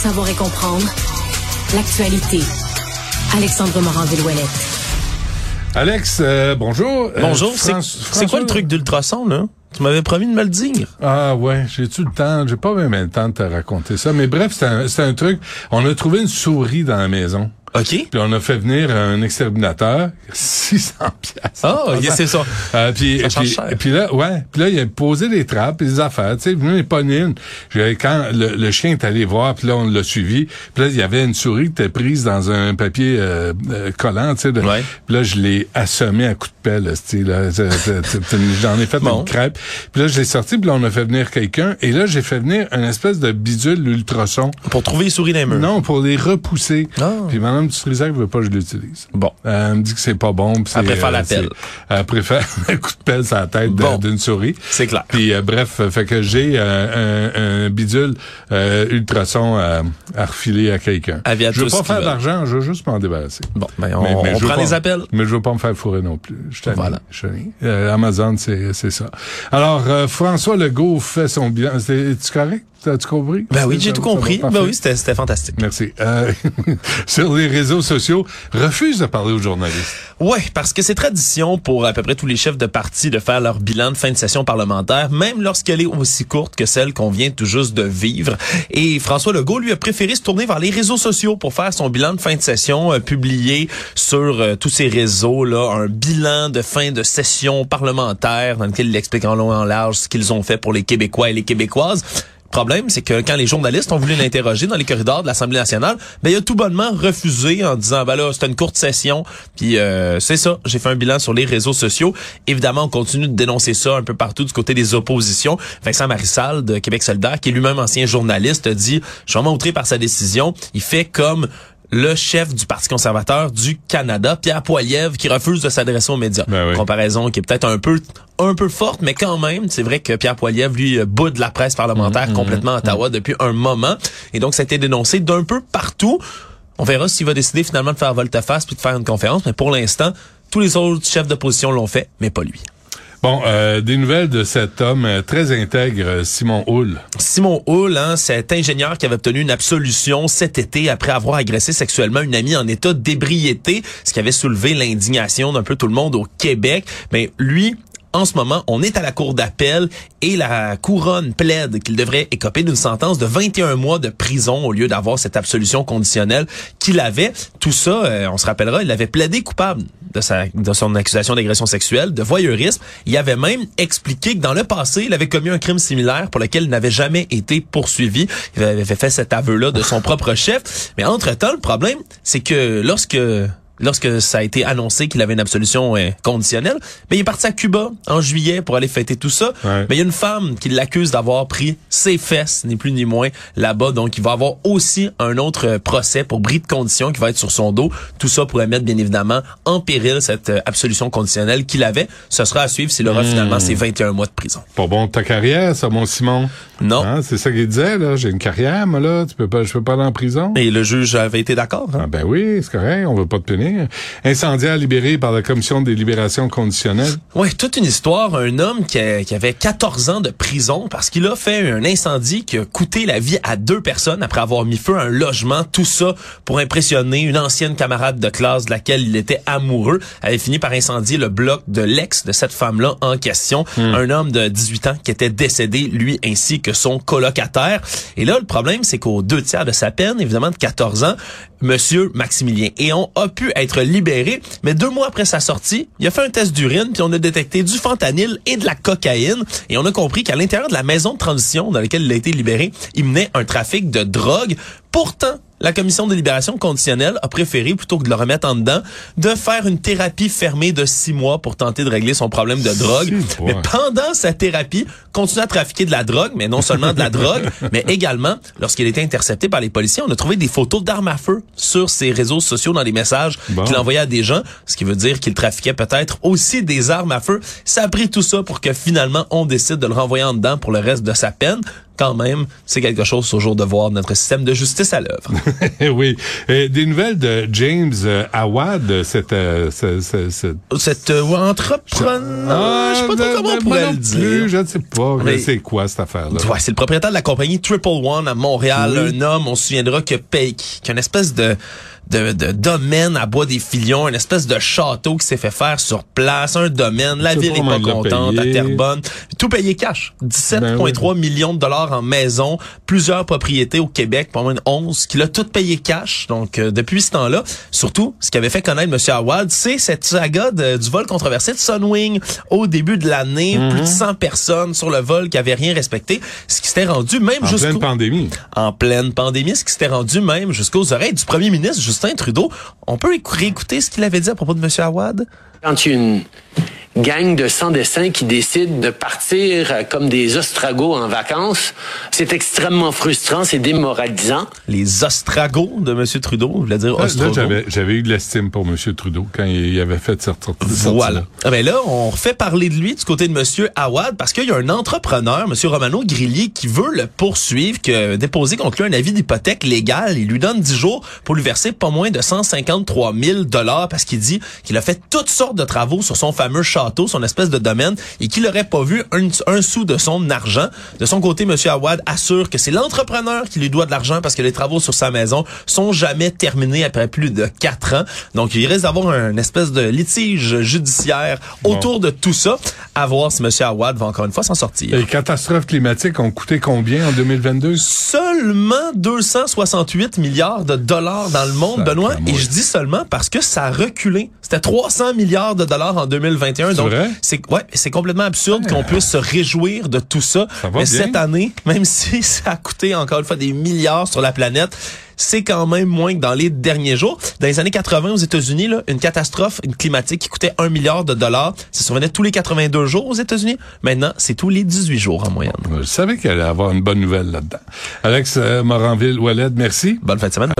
savoir et comprendre l'actualité. Alexandre Morand-Villouellette. Alex, euh, bonjour. Euh, Bonjour. C'est quoi le truc d'ultrason, là? Tu m'avais promis de me le dire. Ah ouais, j'ai-tu le temps? J'ai pas même le temps de te raconter ça. Mais bref, c'est un, c'est un truc. On a trouvé une souris dans la maison. OK. Puis on a fait venir un exterminateur, 600 piastres. Ah, ok, c'est ça. Euh, puis, Ça puis, puis là, ouais, puis là, il a posé des trappes et des affaires, tu sais, venu les. J'ai- Quand le, le chien est allé voir, puis là, on l'a suivi, puis là, il y avait une souris qui était prise dans un papier euh, euh, collant, tu sais. de- Ouais. Puis là, je l'ai assommé à coups de pelle, tu J'en ai fait Bon. une crêpe. Puis là, je l'ai sorti, puis là, on a fait venir quelqu'un, et là, j'ai fait venir une espèce de bidule ultrason. Pour trouver les souris dans les murs. Non, pour les repousser. Puis Mme Dutrisac veut pas que je l'utilise. Bon. Euh, elle me dit que c'est pas bon. Elle préfère la c'est- pelle. Elle préfère un coup de pelle sur la tête Bon. d'une souris. C'est clair. Puis euh, bref, euh, fait que j'ai euh, un, un bidule euh, ultrason à, à refiler à quelqu'un. Je veux pas faire d'argent, je veux juste m'en débarrasser. Bon, ben, on, Mais- mais on prend pas- les appels. Mais je veux pas me faire fourrer non plus. Je Voilà. Euh, Amazon, c'est ça. Alors, euh, François Legault fait son bilan. C'est- Es-tu correct? As-tu compris? Ben oui, j'ai tout compris. Ben oui, c'était c'était fantastique. Merci. Euh, sur les réseaux sociaux, refuse de parler aux journalistes. Ouais, parce que c'est tradition pour à peu près tous les chefs de parti de faire leur bilan de fin de session parlementaire, même lorsqu'elle est aussi courte que celle qu'on vient tout juste de vivre. Et François Legault, lui, a préféré se tourner vers les réseaux sociaux pour faire son bilan de fin de session, euh, publié sur euh, tous ces réseaux, là, un bilan de fin de session parlementaire dans lequel il explique en long et en large ce qu'ils ont fait pour les Québécois et les Québécoises. Problème, c'est que quand les journalistes ont voulu l'interroger dans les corridors de l'Assemblée nationale, ben il a tout bonnement refusé en disant ben là c'était une courte session, puis euh, c'est ça, j'ai fait un bilan sur les réseaux sociaux. Évidemment, on continue de dénoncer ça un peu partout du côté des oppositions. Vincent Marissal de Québec solidaire, qui est lui-même ancien journaliste, dit je suis vraiment outré par sa décision. Il fait comme le chef du Parti conservateur du Canada, Pierre Poilievre, qui refuse de s'adresser aux médias. Ben oui. Comparaison qui est peut-être un peu un peu forte, mais quand même, c'est vrai que Pierre Poilievre, lui, euh, boude la presse parlementaire Mm-hmm. complètement à Ottawa depuis un moment. Et donc, ça a été dénoncé d'un peu partout. On verra s'il va décider finalement de faire volte-face puis de faire une conférence. Mais pour l'instant, tous les autres chefs d'opposition l'ont fait, mais pas lui. Bon, euh, des nouvelles de cet homme euh, très intègre, euh, Simon Hull. Simon Hull, hein, cet ingénieur qui avait obtenu une absolution cet été après avoir agressé sexuellement une amie en état d'ébriété, ce qui avait soulevé l'indignation d'un peu tout le monde au Québec. Mais lui, en ce moment, on est à la cour d'appel et la couronne plaide qu'il devrait écoper d'une sentence de 21 mois de prison au lieu d'avoir cette absolution conditionnelle qu'il avait. Tout ça, euh, on se rappellera, il avait plaidé coupable de, sa, de son accusation d'agression sexuelle, de voyeurisme. Il avait même expliqué que dans le passé, il avait commis un crime similaire pour lequel il n'avait jamais été poursuivi. Il avait fait cet aveu-là de son propre chef. Mais entre-temps, le problème, c'est que lorsque lorsque ça a été annoncé qu'il avait une absolution euh, conditionnelle, mais il est parti à Cuba en juillet pour aller fêter tout ça. Ouais. Mais il y a une femme qui l'accuse d'avoir pris ses fesses, ni plus ni moins, là-bas. Donc, il va avoir aussi un autre euh, procès pour bris de condition qui va être sur son dos. Tout ça pourrait mettre, bien évidemment, en péril cette euh, absolution conditionnelle qu'il avait. Ce sera à suivre s'il aura finalement ses 21 mois de prison. Pas bon de ta carrière, ça, mon Simon. Non. Hein, c'est ça qu'il disait, là. J'ai une carrière, moi, là. Tu peux pas, je peux pas aller en prison. Et le juge avait été d'accord. hein? Ah ben oui, c'est correct, on veut pas te punir. Incendiaire libéré par la Commission des libérations conditionnelles. Ouais, toute une histoire. Un homme qui, a- qui avait 14 ans de prison parce qu'il a fait un incendie qui a coûté la vie à deux personnes après avoir mis feu à un logement. Tout ça pour impressionner une ancienne camarade de classe de laquelle il était amoureux. Elle avait fini par incendier le bloc de l'ex de cette femme-là en question. Un homme de 18 ans qui était décédé, lui ainsi que son colocataire. Et là, le problème, c'est qu'aux deux tiers de sa peine, évidemment de 14 ans, Monsieur Maximilien Éon a pu être libéré, mais deux mois après sa sortie, il a fait un test d'urine, puis on a détecté du fentanyl et de la cocaïne, et on a compris qu'à l'intérieur de la maison de transition dans laquelle il a été libéré, il menait un trafic de drogue. Pourtant, la commission de libération conditionnelle a préféré, plutôt que de le remettre en dedans, de faire une thérapie fermée de six mois pour tenter de régler son problème de drogue. Mais pendant sa thérapie, continue à trafiquer de la drogue, mais non seulement de la drogue, mais également, lorsqu'il était intercepté par les policiers, on a trouvé des photos d'armes à feu sur ses réseaux sociaux dans les messages Bon. qu'il envoyait à des gens, ce qui veut dire qu'il trafiquait peut-être aussi des armes à feu. Ça a pris tout ça pour que finalement on décide de le renvoyer en dedans pour le reste de sa peine. Quand même, c'est quelque chose toujours de voir notre système de justice à l'œuvre. oui. Et des nouvelles de James euh, Awad, cette... Euh, cette, cette, cette euh, entrepreneur, ah, je sais pas trop comment on pourrait le dire. je ne sais pas. C'est quoi cette affaire-là? Ouais, c'est le propriétaire de la compagnie Triple One à Montréal, un homme, on se souviendra, que paye, qui a une espèce de de, de domaine à Bois des Filions, une espèce de château qui s'est fait faire sur place, un domaine, la ville est pas contente, à Terrebonne, tout payé cash, 17,3 ben millions de dollars en maison, plusieurs propriétés au Québec, pas moins de 11, qu'il a tout payé cash. Donc euh, depuis ce temps-là, surtout ce qui avait fait connaître M. Awad, c'est cette saga du vol controversé de Sunwing au début de l'année, mhm. plus de 100 personnes sur le vol qui avaient rien respecté, ce qui s'était rendu même jusqu'au en pleine pandémie. En pleine pandémie, ce qui s'était rendu même jusqu'aux oreilles du premier ministre Trudeau. On peut réécouter ce qu'il avait dit à propos de M. Awad? Quand une gang de sans-dessins qui décident de partir euh, comme des ostragos en vacances. C'est extrêmement frustrant, c'est démoralisant. Les ostragos de M. Trudeau, je voulais dire ostragos. J'avais eu de l'estime pour M. Trudeau quand il avait fait cette sortie. Voilà. Ah ben là, on refait parler de lui du côté de M. Awad parce qu'il y a un entrepreneur, M. Romano Grilly, qui veut le poursuivre, qui a déposé contre lui un avis d'hypothèque légal. Il lui donne 10 jours pour lui verser pas moins de 153 000 dollars parce qu'il dit qu'il a fait toutes sortes de travaux sur son fameux château son espèce de domaine, et qu'il n'aurait pas vu un, sou de son argent. De son côté, M. Awad assure que c'est l'entrepreneur qui lui doit de l'argent parce que les travaux sur sa maison sont jamais terminés après plus de quatre ans. Donc, il risque d'avoir un espèce de litige judiciaire autour de tout ça. À voir si M. Awad va encore une fois s'en sortir. Les catastrophes climatiques ont coûté combien en 2022? Seulement 268 milliards de dollars dans le monde, Benoît. Et je dis seulement parce que ça a reculé. C'était 300 milliards de dollars en 2021 c'est ouais, c'est complètement absurde qu'on puisse se réjouir de tout ça. Mais cette année, même si ça a coûté encore une fois des milliards sur la planète, c'est quand même moins que dans les derniers jours. Dans les années 80 aux États-Unis, une catastrophe une climatique qui coûtait un milliard de dollars, ça survenait tous les 82 jours aux États-Unis. Maintenant, c'est tous les 18 jours en moyenne. Je savais qu'il allait avoir une bonne nouvelle là-dedans. Alex euh, Moranville-Ouellette, merci. Bonne fin de semaine.